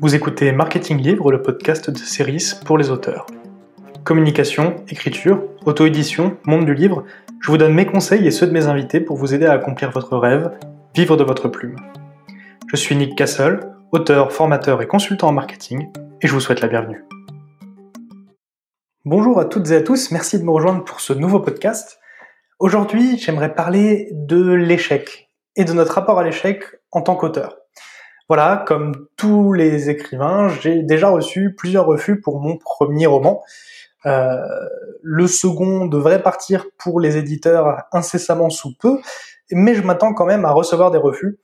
Vous écoutez Marketing Livre, le podcast de Ceris pour les auteurs. Communication, écriture, auto-édition, monde du livre, je vous donne mes conseils et ceux de mes invités pour vous aider à accomplir votre rêve, vivre de votre plume. Je suis Nick Castle, auteur, formateur et consultant en marketing, et je vous souhaite la bienvenue. Bonjour à toutes et à tous, merci de me rejoindre pour ce nouveau podcast. Aujourd'hui, j'aimerais parler de l'échec et de notre rapport à l'échec en tant qu'auteur. Voilà, comme tous les écrivains, j'ai déjà reçu plusieurs refus pour mon premier roman. Euh, le second devrait partir pour les éditeurs incessamment sous peu, mais je m'attends quand même à recevoir des refus,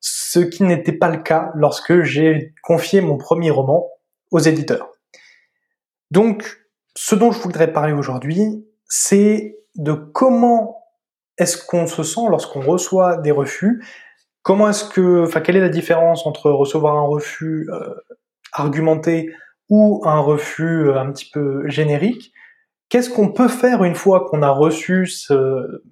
ce qui n'était pas le cas lorsque j'ai confié mon premier roman aux éditeurs. Donc, ce dont je voudrais parler aujourd'hui, c'est de comment est-ce qu'on se sent lorsqu'on reçoit des refus Comment est-ce que, enfin, quelle est la différence entre recevoir un refus euh, argumenté ou un refus euh, un petit peu générique? Qu'est-ce qu'on peut faire une fois qu'on a reçu ce,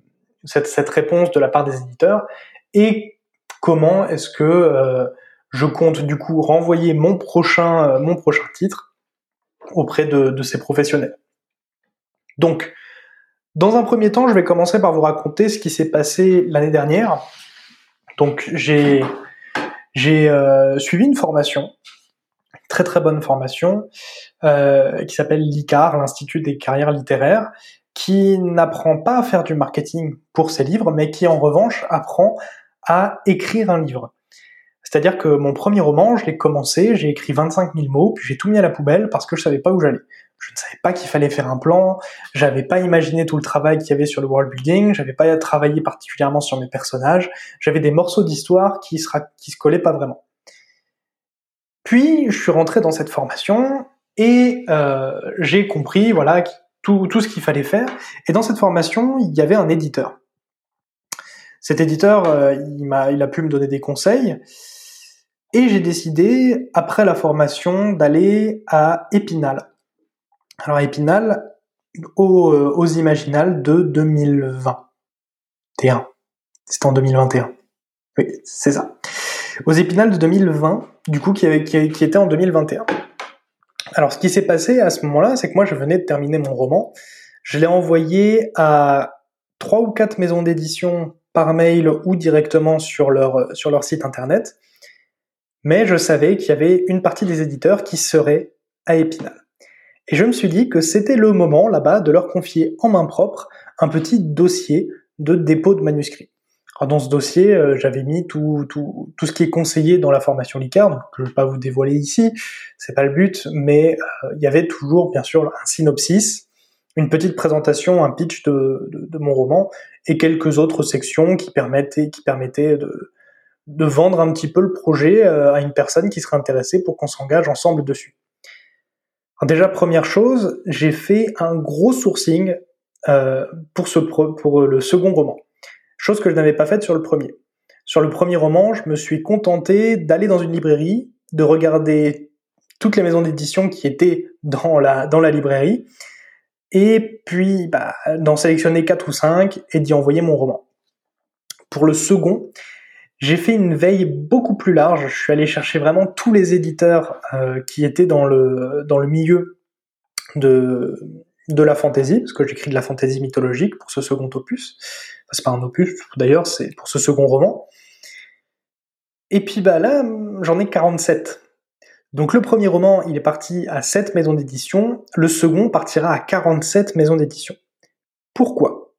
cette, réponse de la part des éditeurs? Et comment est-ce que euh, je compte du coup renvoyer mon prochain, titre auprès de ces professionnels? Donc, dans un premier temps, je vais commencer par vous raconter ce qui s'est passé l'année dernière donc j'ai euh, suivi une formation, très très bonne formation, euh, qui s'appelle l'ICAR, l'Institut des carrières littéraires, qui n'apprend pas à faire du marketing pour ses livres, mais qui en revanche apprend à écrire un livre. C'est-à-dire que mon premier roman, je l'ai commencé, j'ai écrit 25 000 mots, puis j'ai tout mis à la poubelle parce que je savais pas où j'allais. Je ne savais pas qu'il fallait faire un plan, j'avais pas imaginé tout le travail qu'il y avait sur le world building, j'avais pas travaillé particulièrement sur mes personnages, j'avais des morceaux d'histoire qui, se, se collaient pas vraiment. Puis je suis rentré dans cette formation et euh, j'ai compris voilà tout, tout ce qu'il fallait faire. Et dans cette formation, il y avait un éditeur. Cet éditeur, euh, il a pu me donner des conseils. Et j'ai décidé, après la formation, d'aller à Épinal. Alors Épinal, aux, euh, aux Imaginales de 2021. C'était en 2021. Oui, c'est ça. Aux Épinal de 2020, du coup, qui était en 2021. Alors, ce qui s'est passé à ce moment-là, c'est que moi, je venais de terminer mon roman. Je l'ai envoyé à trois ou quatre maisons d'édition par mail ou directement sur leur, sur leur site internet. Mais je savais qu'il y avait une partie des éditeurs qui seraient à Épinal. Et je me suis dit que c'était le moment là-bas de leur confier en main propre un petit dossier de dépôt de manuscrits. Alors dans ce dossier, euh, j'avais mis tout, tout, tout ce qui est conseillé dans la formation LICAR, donc je ne vais pas vous dévoiler ici, c'est pas le but, mais euh, il y avait toujours bien sûr un synopsis, une petite présentation, un pitch de, de, de, mon roman, et quelques autres sections qui permettaient, qui permettaient de, de vendre un petit peu le projet euh, à une personne qui serait intéressée pour qu'on s'engage ensemble dessus. Déjà, première chose, j'ai fait un gros sourcing euh, pour, pour le second roman, chose que je n'avais pas faite sur le premier. Sur le premier roman, je me suis contenté d'aller dans une librairie, de regarder toutes les maisons d'édition qui étaient dans la, librairie, et puis bah, d'en sélectionner quatre ou cinq et d'y envoyer mon roman. Pour le second, j'ai fait une veille beaucoup plus large. Je suis allé chercher vraiment tous les éditeurs euh, qui étaient dans le dans le milieu de de la fantaisie, parce que j'écris de la fantaisie mythologique pour ce second opus. C'est pas un opus d'ailleurs, c'est pour ce second roman. Et puis bah là, j'en ai 47. Donc le premier roman, il est parti à 7 maisons d'édition, le second partira à 47 maisons d'édition. Pourquoi?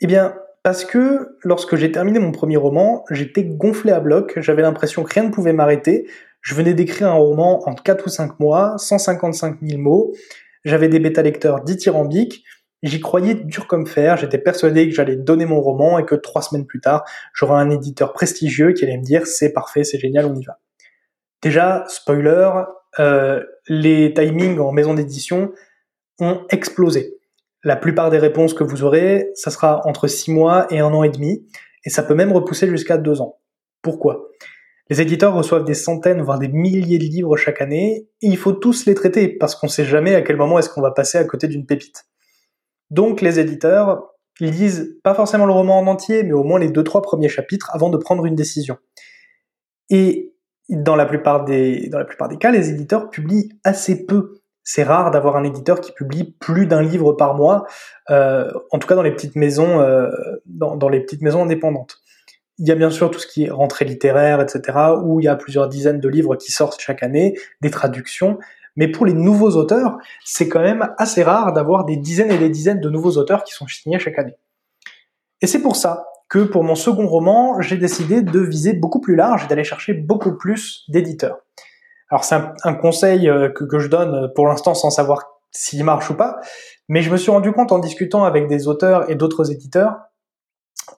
Eh bien, parce que lorsque j'ai terminé mon premier roman, j'étais gonflé à bloc, j'avais l'impression que rien ne pouvait m'arrêter. Je venais d'écrire un roman en 4 ou 5 mois, 155 000 mots, j'avais des bêta-lecteurs dithyrambiques, j'y croyais dur comme fer, j'étais persuadé que j'allais donner mon roman et que trois semaines plus tard, j'aurais un éditeur prestigieux qui allait me dire c'est parfait, c'est génial, on y va. Déjà, spoiler, euh, les timings en maison d'édition ont explosé. La plupart des réponses que vous aurez, ça sera entre 6 mois et un an et demi, et ça peut même repousser jusqu'à 2 ans. Pourquoi? Les éditeurs reçoivent des centaines, voire des milliers de livres chaque année, et il faut tous les traiter, parce qu'on sait jamais à quel moment est-ce qu'on va passer à côté d'une pépite. Donc les éditeurs lisent pas forcément le roman en entier, mais au moins les 2-3 premiers chapitres avant de prendre une décision. Et dans la plupart des cas, les éditeurs publient assez peu. C'est rare d'avoir un éditeur qui publie plus d'un livre par mois, euh, en tout cas dans les petites maisons, euh, dans, dans, les petites maisons indépendantes. Il y a bien sûr tout ce qui est rentrée littéraire, etc., où il y a plusieurs dizaines de livres qui sortent chaque année, des traductions. Mais pour les nouveaux auteurs, c'est quand même assez rare d'avoir des dizaines et des dizaines de nouveaux auteurs qui sont signés chaque année. Et c'est pour ça que pour mon second roman, j'ai décidé de viser beaucoup plus large et d'aller chercher beaucoup plus d'éditeurs. Alors c'est un, conseil euh, que, je donne pour l'instant sans savoir s'il marche ou pas, mais je me suis rendu compte en discutant avec des auteurs et d'autres éditeurs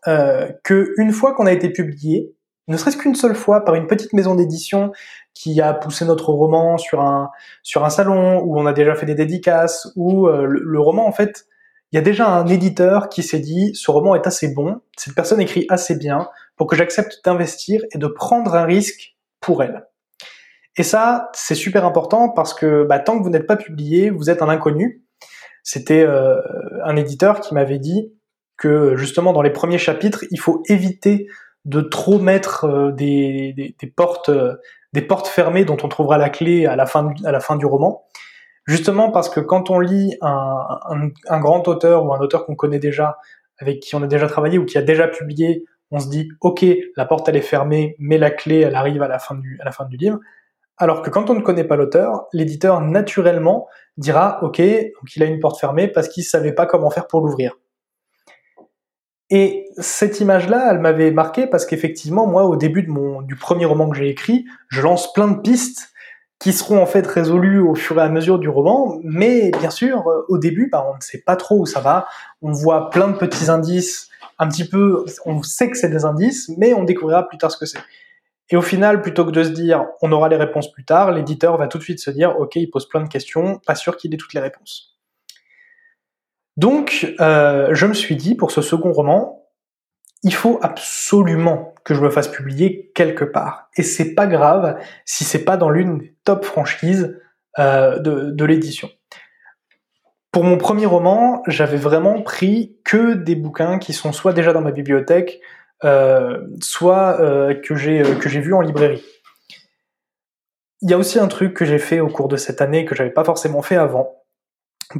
euh, que une fois qu'on a été publié, ne serait-ce qu'une seule fois par une petite maison d'édition qui a poussé notre roman sur un sur un salon où on a déjà fait des dédicaces, où euh, le roman en fait il y a déjà un éditeur qui s'est dit ce roman est assez bon, cette personne écrit assez bien pour que j'accepte d'investir et de prendre un risque pour elle. Et ça, c'est super important parce que bah, tant que vous n'êtes pas publié, vous êtes un inconnu. C'était euh, un éditeur qui m'avait dit que justement dans les premiers chapitres, il faut éviter de trop mettre euh, des, des, portes, euh, des portes fermées dont on trouvera la clé à la fin, à la fin du roman. Justement parce que quand on lit un, un, grand auteur ou un auteur qu'on connaît déjà, avec qui on a déjà travaillé ou qui a déjà publié, on se dit ok, la porte elle est fermée, mais la clé elle arrive à la fin du, à la fin du livre. Alors que quand on ne connaît pas l'auteur, l'éditeur naturellement dira ok, donc il a une porte fermée parce qu'il savait pas comment faire pour l'ouvrir. Et cette image-là, elle m'avait marqué parce qu'effectivement, moi, au début du premier roman que j'ai écrit, je lance plein de pistes qui seront en fait résolus au fur et à mesure du roman, mais bien sûr, euh, au début, bah, on ne sait pas trop où ça va, on voit plein de petits indices, un petit peu, on sait que c'est des indices, mais on découvrira plus tard ce que c'est. Et au final, plutôt que de se dire on aura les réponses plus tard, l'éditeur va tout de suite se dire ok, il pose plein de questions, pas sûr qu'il ait toutes les réponses. Donc, euh, je me suis dit pour ce second roman, il faut absolument que je me fasse publier quelque part. Et c'est pas grave si c'est pas dans l'une des top franchises euh, de, l'édition. Pour mon premier roman, j'avais vraiment pris que des bouquins qui sont soit déjà dans ma bibliothèque, soit euh, que j'ai euh, que j'ai vu en librairie. Il y a aussi un truc que j'ai fait au cours de cette année que j'avais pas forcément fait avant.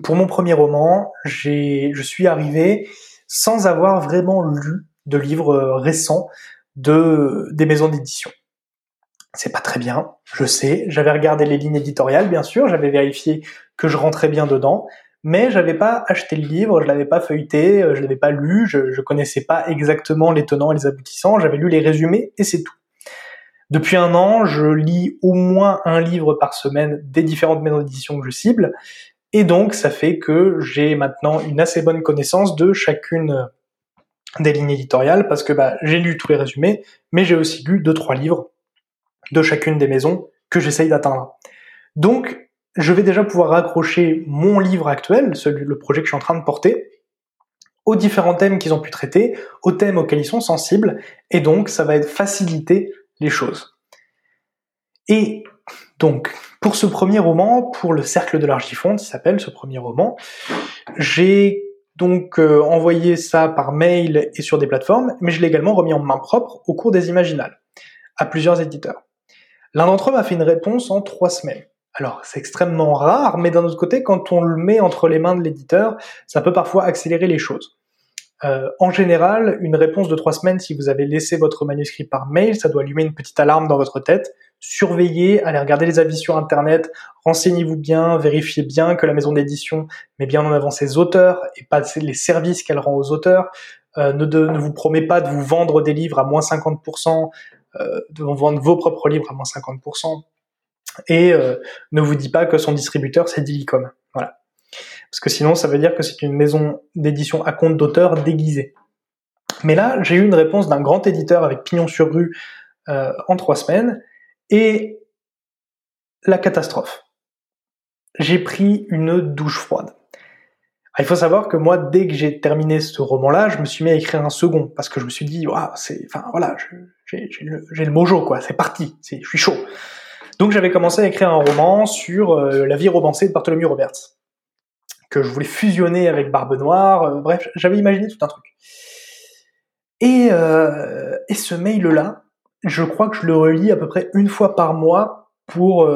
Pour mon premier roman, j'ai je suis arrivé sans avoir vraiment lu de livres euh, récents de des maisons d'édition. C'est pas très bien, je sais. J'avais regardé les lignes éditoriales, bien sûr, j'avais vérifié que je rentrais bien dedans, mais j'avais pas acheté le livre, je l'avais pas feuilleté, euh, je l'avais pas lu, je, je connaissais pas exactement les tenants et les aboutissants, j'avais lu les résumés et c'est tout. Depuis un an, je lis au moins un livre par semaine des différentes maisons d'édition que je cible, et donc ça fait que j'ai maintenant une assez bonne connaissance de chacune des lignes éditoriales parce que bah, j'ai lu tous les résumés, mais j'ai aussi lu deux trois livres de chacune des maisons que j'essaye d'atteindre. Donc, je vais déjà pouvoir raccrocher mon livre actuel, le projet que je suis en train de porter, aux différents thèmes qu'ils ont pu traiter, aux thèmes auxquels ils sont sensibles, et donc ça va faciliter les choses. Et donc, pour ce premier roman, pour le Cercle de l'Argifonte, qui s'appelle ce premier roman, j'ai donc euh, envoyé ça par mail et sur des plateformes, mais je l'ai également remis en main propre au cours des Imaginales, à plusieurs éditeurs. L'un d'entre eux m'a fait une réponse en trois semaines. Alors c'est extrêmement rare, mais d'un autre côté, quand on le met entre les mains de l'éditeur, ça peut parfois accélérer les choses. Euh, en général, une réponse de trois semaines, si vous avez laissé votre manuscrit par mail, ça doit allumer une petite alarme dans votre tête surveillez, allez regarder les avis sur Internet, renseignez-vous bien, vérifiez bien que la maison d'édition met bien en avant ses auteurs et pas les services qu'elle rend aux auteurs. Euh, ne, vous promet pas de vous vendre des livres à moins 50%, euh, de vendre vos propres livres à moins 50%, et euh, ne vous dit pas que son distributeur c'est Dilicom. Voilà. Parce que sinon ça veut dire que c'est une maison d'édition à compte d'auteur déguisée. Mais là, j'ai eu une réponse d'un grand éditeur avec pignon sur rue euh, en trois semaines, et la catastrophe. J'ai pris une douche froide. Ah, il faut savoir que moi, dès que j'ai terminé ce roman-là, je me suis mis à écrire un second parce que je me suis dit, waouh, c'est, enfin voilà, j'ai le, le, mojo quoi, c'est parti, je suis chaud. Donc j'avais commencé à écrire un roman sur euh, la vie romancée de Bartholomew Roberts que je voulais fusionner avec Barbe Noire. Euh, bref, j'avais imaginé tout un truc. Et, euh, et ce mail-là, je crois que je le relis à peu près une fois par mois pour,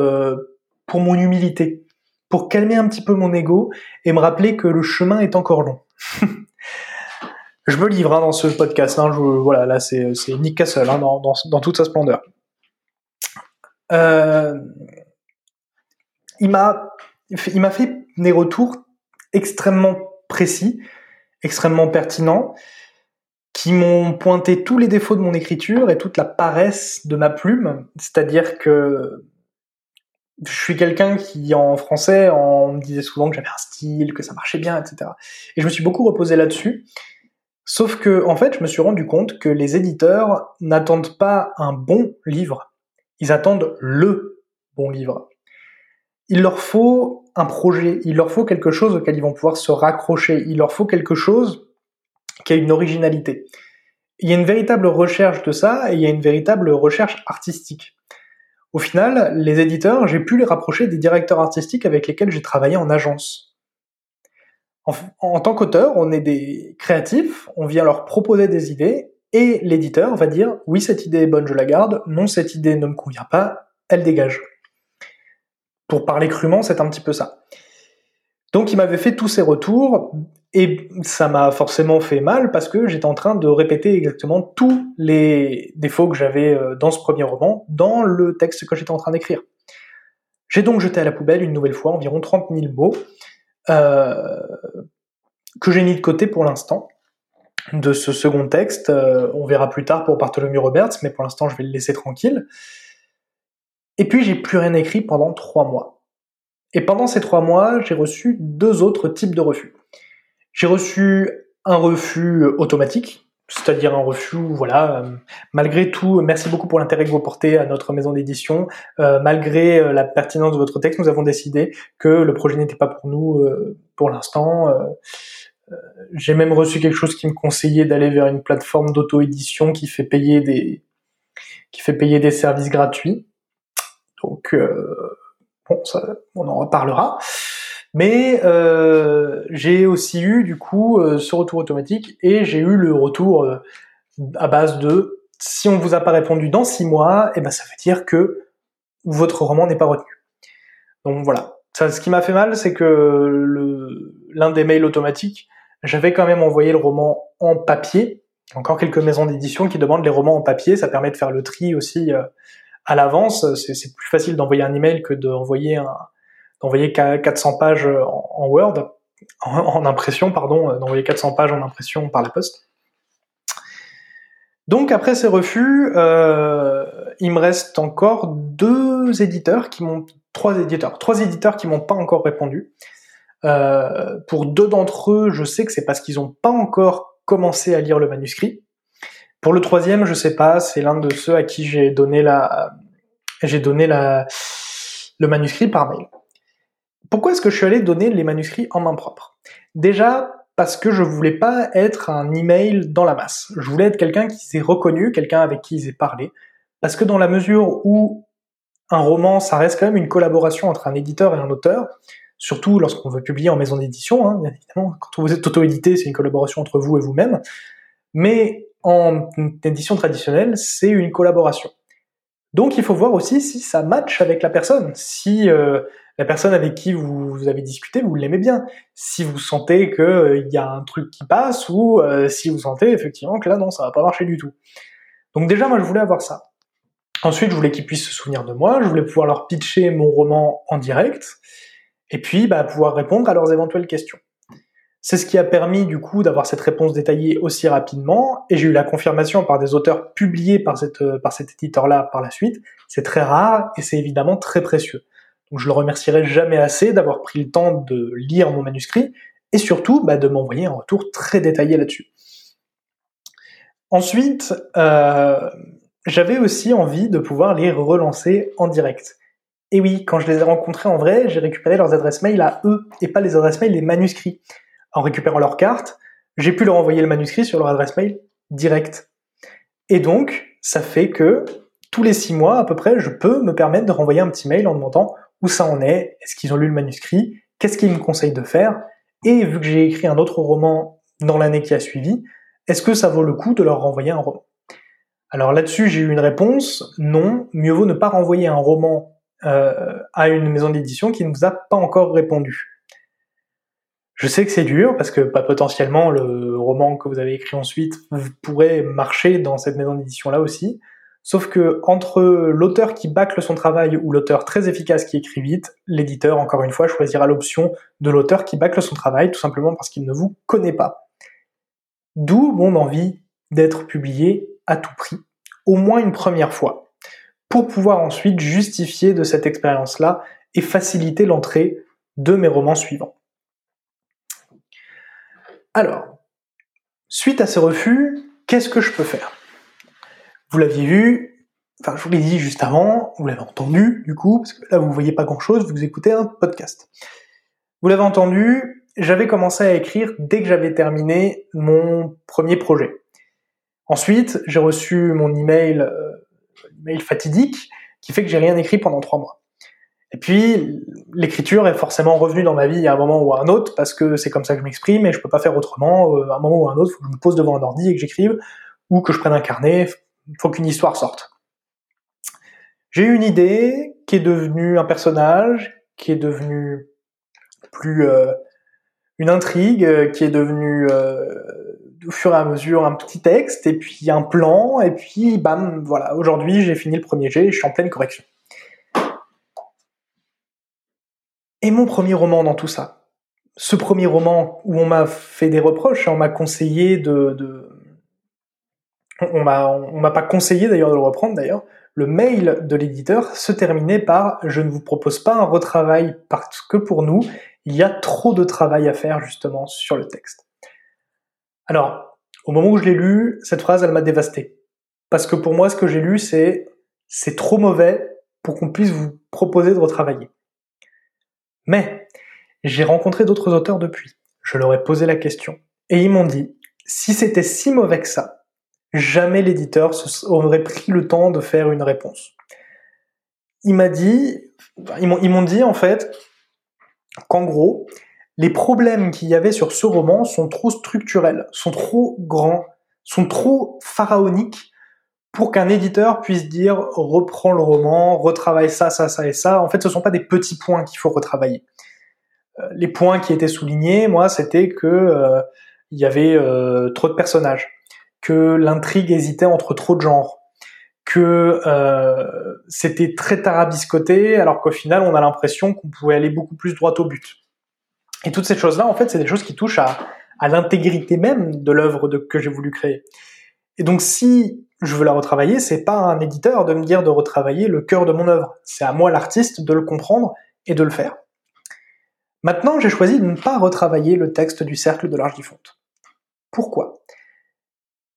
pour mon humilité, pour calmer un petit peu mon ego et me rappeler que le chemin est encore long. je me livre hein, dans ce podcast, hein, voilà, là c'est Nick Castle hein, dans, toute sa splendeur. Euh, il m'a il m'a fait des retours extrêmement précis, extrêmement pertinents, qui m'ont pointé tous les défauts de mon écriture et toute la paresse de ma plume. C'est-à-dire que je suis quelqu'un qui, en français, on me disait souvent que j'avais un style, que ça marchait bien, etc. Et je me suis beaucoup reposé là-dessus. Sauf que, en fait, je me suis rendu compte que les éditeurs n'attendent pas un bon livre, ils attendent le bon livre. Il leur faut un projet, il leur faut quelque chose auquel ils vont pouvoir se raccrocher, il leur faut quelque chose qui a une originalité. Il y a une véritable recherche de ça et il y a une véritable recherche artistique. Au final, les éditeurs, j'ai pu les rapprocher des directeurs artistiques avec lesquels j'ai travaillé en agence. En, tant qu'auteur, on est des créatifs, on vient leur proposer des idées et l'éditeur va dire oui cette idée est bonne, je la garde, non cette idée ne me convient pas, elle dégage. Pour parler crûment, c'est un petit peu ça. Donc il m'avait fait tous ces retours et ça m'a forcément fait mal parce que j'étais en train de répéter exactement tous les défauts que j'avais euh, dans ce premier roman dans le texte que j'étais en train d'écrire. J'ai donc jeté à la poubelle une nouvelle fois environ 30 000 mots euh, que j'ai mis de côté pour l'instant de ce second texte. Euh, on verra plus tard pour Bartholomew Roberts, mais pour l'instant je vais le laisser tranquille. Et puis j'ai plus rien écrit pendant trois mois. Et pendant ces trois mois, j'ai reçu deux autres types de refus. J'ai reçu un refus automatique, c'est-à-dire un refus, voilà, euh, malgré tout, merci beaucoup pour l'intérêt que vous portez à notre maison d'édition, euh, malgré la pertinence de votre texte, nous avons décidé que le projet n'était pas pour nous pour l'instant. J'ai même reçu quelque chose qui me conseillait d'aller vers une plateforme d'auto-édition qui fait payer des qui fait payer des services gratuits. Donc bon, ça, on en reparlera. Mais euh, j'ai aussi eu du coup euh, ce retour automatique et j'ai eu le retour euh, à base de si on vous a pas répondu dans six mois, et eh ben ça veut dire que votre roman n'est pas retenu. Donc voilà. Ce qui m'a fait mal, c'est que l'un des mails automatiques, j'avais quand même envoyé le roman en papier. Encore quelques maisons d'édition qui demandent les romans en papier, ça permet de faire le tri aussi à l'avance. C'est plus facile d'envoyer un email que d'envoyer d'envoyer 400 pages en Word, en, impression, pardon, euh, d'envoyer 400 pages en impression par la poste. Donc après ces refus, euh, il me reste encore deux éditeurs qui m'ont, trois éditeurs, trois éditeurs qui m'ont pas encore répondu. Euh, pour deux d'entre eux, je sais que c'est parce qu'ils n'ont pas encore commencé à lire le manuscrit. Pour le troisième, je sais pas, c'est l'un de ceux à qui j'ai donné la, j'ai donné la, le manuscrit par mail. Pourquoi est-ce que je suis allé donner les manuscrits en main propre? Déjà parce que je voulais pas être un email dans la masse. Je voulais être quelqu'un qui s'est reconnu, quelqu'un avec qui ils aient parlé. Parce que dans la mesure où un roman, ça reste quand même une collaboration entre un éditeur et un auteur, surtout lorsqu'on veut publier en maison d'édition, hein, bien évidemment, quand vous êtes auto-édité, c'est une collaboration entre vous et vous-même, mais en édition traditionnelle, c'est une collaboration. Donc il faut voir aussi si ça match avec la personne, si euh, la personne avec qui vous, avez discuté, vous l'aimez bien. Si vous sentez qu'il euh, y a un truc qui passe, ou euh, si vous sentez effectivement que là, non, ça va pas marcher du tout. Donc déjà, moi, je voulais avoir ça. Ensuite, je voulais qu'ils puissent se souvenir de moi, je voulais pouvoir leur pitcher mon roman en direct, et puis bah, pouvoir répondre à leurs éventuelles questions. C'est ce qui a permis du coup d'avoir cette réponse détaillée aussi rapidement, et j'ai eu la confirmation par des auteurs publiés par, cette, euh, par cet éditeur-là par la suite. C'est très rare et c'est évidemment très précieux. Donc je le remercierai jamais assez d'avoir pris le temps de lire mon manuscrit et surtout bah, de m'envoyer un retour très détaillé là-dessus. Ensuite, euh, j'avais aussi envie de pouvoir les relancer en direct. Et oui, quand je les ai rencontrés en vrai, j'ai récupéré leurs adresses mail à eux et pas les adresses mail des manuscrits. En récupérant leurs cartes, j'ai pu leur envoyer le manuscrit sur leur adresse mail direct. Et donc, ça fait que tous les six mois à peu près, je peux me permettre de renvoyer un petit mail en demandant où ça en est, est-ce qu'ils ont lu le manuscrit, qu'est-ce qu'ils me conseillent de faire, et vu que j'ai écrit un autre roman dans l'année qui a suivi, est-ce que ça vaut le coup de leur renvoyer un roman? Alors là-dessus, j'ai eu une réponse, non, mieux vaut ne pas renvoyer un roman euh, à une maison d'édition qui ne vous a pas encore répondu. Je sais que c'est dur parce que bah, potentiellement le roman que vous avez écrit ensuite pourrait marcher dans cette maison d'édition là aussi. Sauf que entre l'auteur qui bâcle son travail ou l'auteur très efficace qui écrit vite, l'éditeur, encore une fois, choisira l'option de l'auteur qui bâcle son travail, tout simplement parce qu'il ne vous connaît pas. D'où mon envie d'être publié à tout prix, au moins une première fois, pour pouvoir ensuite justifier de cette expérience-là et faciliter l'entrée de mes romans suivants. Alors, suite à ce refus, qu'est-ce que je peux faire? Vous l'aviez vu, enfin je vous l'ai dit juste avant, vous l'avez entendu du coup, parce que là vous voyez pas grand-chose, vous écoutez un podcast. Vous l'avez entendu, j'avais commencé à écrire dès que j'avais terminé mon premier projet. Ensuite, j'ai reçu mon email, email fatidique, qui fait que j'ai rien écrit pendant trois mois. Et puis, l'écriture est forcément revenue dans ma vie à un moment ou à un autre, parce que c'est comme ça que je m'exprime et je peux pas faire autrement. Euh, à un moment ou à un autre, il faut que je me pose devant un ordi et que j'écrive, ou que je prenne un carnet, il faut qu'une histoire sorte. J'ai eu une idée qui est devenue un personnage, qui est devenue plus euh, une intrigue, euh, qui est devenue au fur et à mesure un petit texte, et puis un plan, et puis bam, voilà, aujourd'hui j'ai fini le premier jet et je suis en pleine correction. Et mon premier roman dans tout ça? Ce premier roman où on m'a fait des reproches, on m'a conseillé de, de... on m'a on m'a pas conseillé d'ailleurs de le reprendre d'ailleurs. Le mail de l'éditeur se terminait par je ne vous propose pas un retravail parce que pour nous, il y a trop de travail à faire justement sur le texte. Alors, au moment où je l'ai lu, cette phrase elle m'a dévasté parce que pour moi ce que j'ai lu c'est c'est trop mauvais pour qu'on puisse vous proposer de retravailler. Mais j'ai rencontré d'autres auteurs depuis. Je leur ai posé la question. Et ils m'ont dit, si c'était si mauvais que ça, jamais l'éditeur aurait pris le temps de faire une réponse. Il m'a dit, ils m'ont dit en fait qu'en gros, les problèmes qu'il y avait sur ce roman sont trop structurels, sont trop grands, sont trop pharaoniques pour qu'un éditeur puisse dire reprends le roman, retravaille ça, ça, ça et ça. En fait, ce sont pas des petits points qu'il faut retravailler. Euh, les points qui étaient soulignés, moi, c'était que euh, y avait euh, trop de personnages, que l'intrigue hésitait entre trop de genres, que c'était très tarabiscoté, alors qu'au final, on a l'impression qu'on pouvait aller beaucoup plus droit au but. Et toutes ces choses-là, en fait, c'est des choses qui touchent à, à l'intégrité même de l'œuvre que j'ai voulu créer. Et donc, si je veux la retravailler, c'est pas un éditeur de me dire de retravailler le cœur de mon œuvre. C'est à moi l'artiste de le comprendre et de le faire. Maintenant, j'ai choisi de ne pas retravailler le texte du cercle de l'Argifonte. Pourquoi?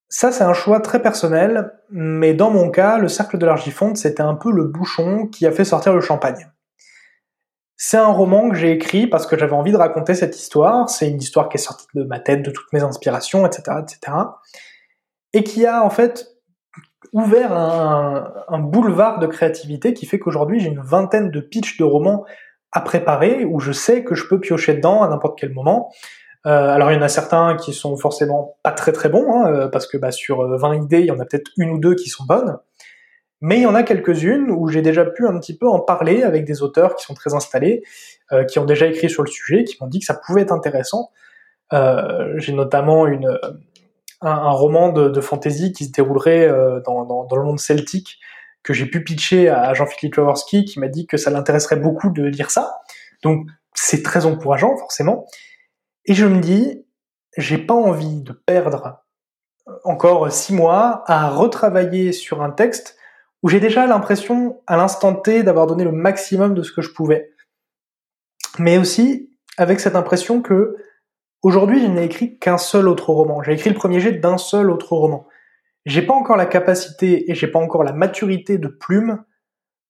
Ça, c'est un choix très personnel, mais dans mon cas, le cercle de l'Argifonte, c'était un peu le bouchon qui a fait sortir le champagne. C'est un roman que j'ai écrit parce que j'avais envie de raconter cette histoire. C'est une histoire qui est sortie de ma tête, de toutes mes inspirations, etc., etc. Et qui a en fait ouvert un, boulevard de créativité qui fait qu'aujourd'hui j'ai une vingtaine de pitchs de romans à préparer où je sais que je peux piocher dedans à n'importe quel moment. Euh, alors il y en a certains qui sont forcément pas très très bons, hein, euh, parce que bah, sur 20 euh, idées, il y en a peut-être une ou deux qui sont bonnes. Mais il y en a quelques-unes où j'ai déjà pu un petit peu en parler avec des auteurs qui sont très installés, qui ont déjà écrit sur le sujet, qui m'ont dit que ça pouvait être intéressant. j'ai notamment une, un, roman de, de, fantasy qui se déroulerait euh, dans, dans, le monde celtique que j'ai pu pitcher à Jean-Philippe Jaworski qui m'a dit que ça l'intéresserait beaucoup de lire ça. Donc c'est très encourageant forcément. Et je me dis, j'ai pas envie de perdre euh, encore six mois à retravailler sur un texte où j'ai déjà l'impression à l'instant T d'avoir donné le maximum de ce que je pouvais. Mais aussi avec cette impression que Aujourd'hui, je n'ai écrit qu'un seul autre roman. J'ai écrit le premier jet d'un seul autre roman. J'ai pas encore la capacité et j'ai pas encore la maturité de plume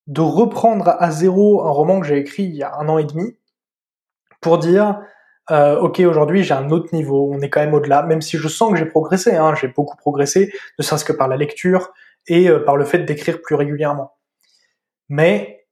de reprendre à zéro un roman que j'ai écrit il y a un an et demi pour dire euh, ok aujourd'hui j'ai un autre niveau, on est quand même au-delà, même si je sens que j'ai progressé, hein, j'ai beaucoup progressé, ne serait-ce que par la lecture et euh, par le fait d'écrire plus régulièrement. Mais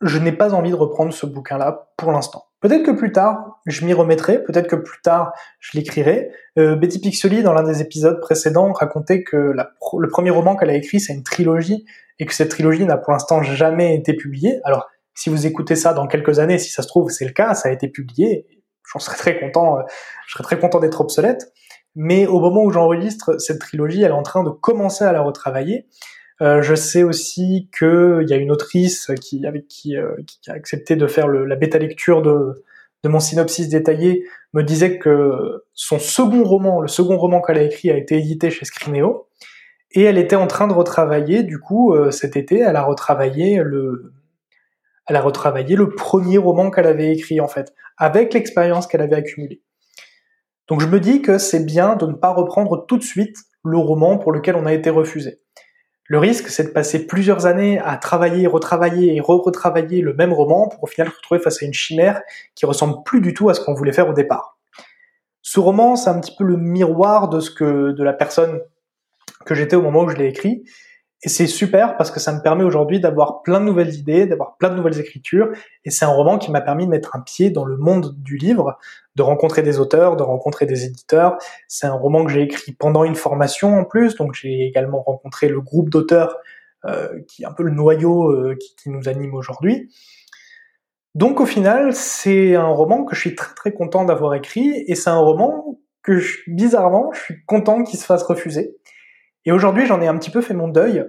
je n'ai pas envie de reprendre ce bouquin-là pour l'instant. Peut-être que plus tard, je m'y remettrai, peut-être que plus tard, je l'écrirai. Euh, Betty Pixely, dans l'un des épisodes précédents, racontait que le premier roman qu'elle a écrit, c'est une trilogie, et que cette trilogie n'a pour l'instant jamais été publiée. Alors, si vous écoutez ça dans quelques années, si ça se trouve, c'est le cas, ça a été publié, j'en serais très content, euh, je serais très content d'être obsolète. Mais au moment où j'enregistre cette trilogie, elle est en train de commencer à la retravailler. Euh, je sais aussi qu'il y a une autrice qui, avec qui, euh, qui a accepté de faire le, la bêta lecture de, de mon synopsis détaillé, me disait que son second roman, le second roman qu'elle a écrit, a été édité chez Scrineo, et elle était en train de retravailler, du coup, euh, cet été, elle a retravaillé le, elle a retravaillé le premier roman qu'elle avait écrit en fait, avec l'expérience qu'elle avait accumulée. Donc je me dis que c'est bien de ne pas reprendre tout de suite le roman pour lequel on a été refusé. Le risque, c'est de passer plusieurs années à travailler, retravailler et re-retravailler le même roman pour au final se retrouver face à une chimère qui ressemble plus du tout à ce qu'on voulait faire au départ. Ce roman, c'est un petit peu le miroir de ce que, de la personne que j'étais au moment où je l'ai écrit. Et c'est super parce que ça me permet aujourd'hui d'avoir plein de nouvelles idées, d'avoir plein de nouvelles écritures. Et c'est un roman qui m'a permis de mettre un pied dans le monde du livre, de rencontrer des auteurs, de rencontrer des éditeurs. C'est un roman que j'ai écrit pendant une formation en plus, donc j'ai également rencontré le groupe d'auteurs euh, qui est un peu le noyau euh, qui, qui, nous anime aujourd'hui. Donc au final, c'est un roman que je suis très très content d'avoir écrit et c'est un roman que je, bizarrement, je suis content qu'il se fasse refuser. Et aujourd'hui, j'en ai un petit peu fait mon deuil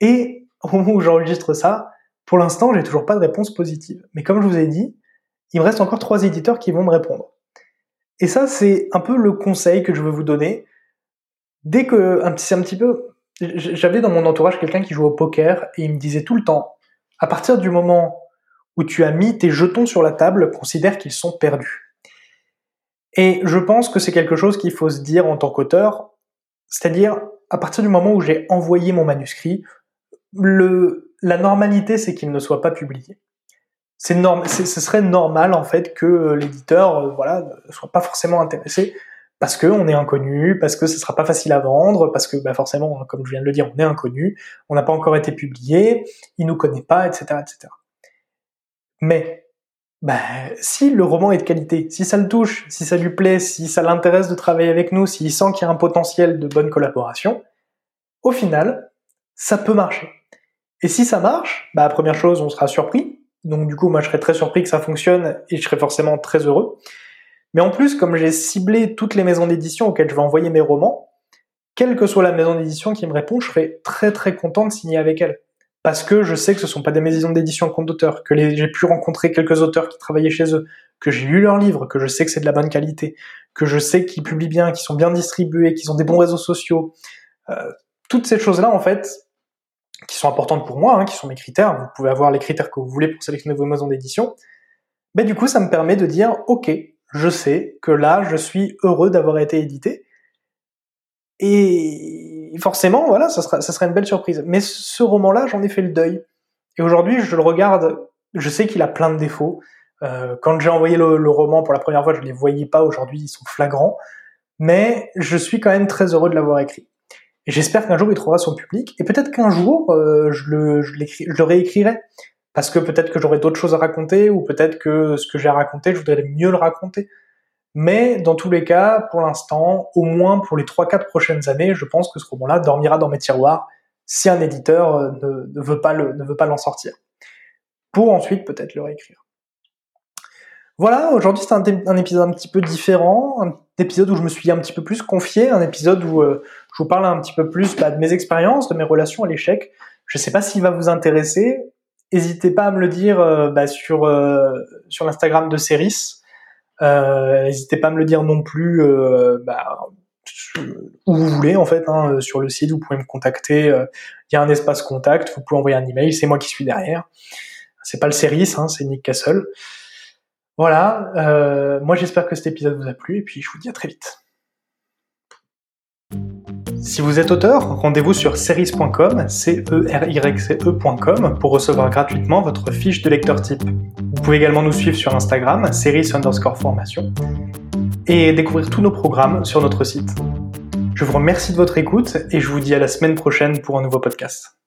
et au moment où j'enregistre ça, pour l'instant, j'ai toujours pas de réponse positive. Mais comme je vous ai dit, il me reste encore trois éditeurs qui vont me répondre. Et ça, c'est un peu le conseil que je veux vous donner. Dès que, c'est un petit peu, j'avais dans mon entourage quelqu'un qui joue au poker et il me disait tout le temps, à partir du moment où tu as mis tes jetons sur la table, considère qu'ils sont perdus. Et je pense que c'est quelque chose qu'il faut se dire en tant qu'auteur, c'est-à-dire à partir du moment où j'ai envoyé mon manuscrit, la normalité c'est qu'il ne soit pas publié ce serait normal en fait que l'éditeur euh, voilà ne soit pas forcément intéressé parce que on est inconnu, parce que ce sera pas facile à vendre, parce que bah, forcément, comme je viens de le dire, on est inconnu, on n'a pas encore été publié, il nous connaît pas, etc., etc. Mais bah, si le roman est de qualité, si ça le touche, si ça lui plaît, si ça l'intéresse de travailler avec nous, s'il sent qu'il y a un potentiel de bonne collaboration, au final, ça peut marcher. Et si ça marche, bah première chose, on sera surpris, donc du coup, moi, je serais très surpris que ça fonctionne et je serais forcément très heureux. Mais en plus, comme j'ai ciblé toutes les maisons d'édition auxquelles je vais envoyer mes romans, quelle que soit la maison d'édition qui me répond, je serai très très content de signer avec elle. Parce que je sais que ce sont pas des maisons d'édition compte d'auteur, que j'ai pu rencontrer quelques auteurs qui travaillaient chez eux, que j'ai lu leurs livres, que je sais que c'est de la bonne qualité, que je sais qu'ils publient bien, qu'ils sont bien distribués, qu'ils ont des bons réseaux sociaux. Euh, toutes ces choses-là, en fait, qui sont importantes pour moi, hein, qui sont mes critères. Vous pouvez avoir les critères que vous voulez pour sélectionner vos maisons d'édition. Mais du coup, ça me permet de dire, ok, je sais que là, je suis heureux d'avoir été édité. Et forcément, voilà, ça sera, ça sera une belle surprise. Mais ce roman-là, j'en ai fait le deuil. Et aujourd'hui, je le regarde, je sais qu'il a plein de défauts. Euh, quand j'ai envoyé le, roman pour la première fois, je les voyais pas. Aujourd'hui, ils sont flagrants. Mais je suis quand même très heureux de l'avoir écrit. Et j'espère qu'un jour il trouvera son public. Et peut-être qu'un jour euh, je, le, je le réécrirai. Parce que peut-être que j'aurai d'autres choses à raconter, ou peut-être que ce que j'ai à raconter, je voudrais mieux le raconter. Mais dans tous les cas, pour l'instant, au moins pour les 3-4 prochaines années, je pense que ce roman-là dormira dans mes tiroirs si un éditeur euh, ne, veut pas l'en sortir. Pour ensuite peut-être le réécrire. Voilà, aujourd'hui c'est un, épisode un petit peu différent, un épisode où je me suis un petit peu plus confié, un épisode où euh, je vous parle un petit peu plus bah, de mes expériences, de mes relations à l'échec. Je ne sais pas s'il va vous intéresser. N'hésitez pas à me le dire euh, bah, sur sur l'Instagram de Ceris. N'hésitez pas à me le dire non plus bah, où vous voulez en fait hein, sur le site. Vous pouvez me contacter. Il y a un espace contact. Vous pouvez envoyer un email. C'est moi qui suis derrière. C'est pas le Ceris, hein, c'est Nick Castle. Voilà, euh, moi j'espère que cet épisode vous a plu et puis je vous dis à très vite. Si vous êtes auteur, rendez-vous sur series.com, c e r y c ecom pour recevoir gratuitement votre fiche de lecteur type. Vous pouvez également nous suivre sur Instagram, series underscore formation, et découvrir tous nos programmes sur notre site. Je vous remercie de votre écoute et je vous dis à la semaine prochaine pour un nouveau podcast.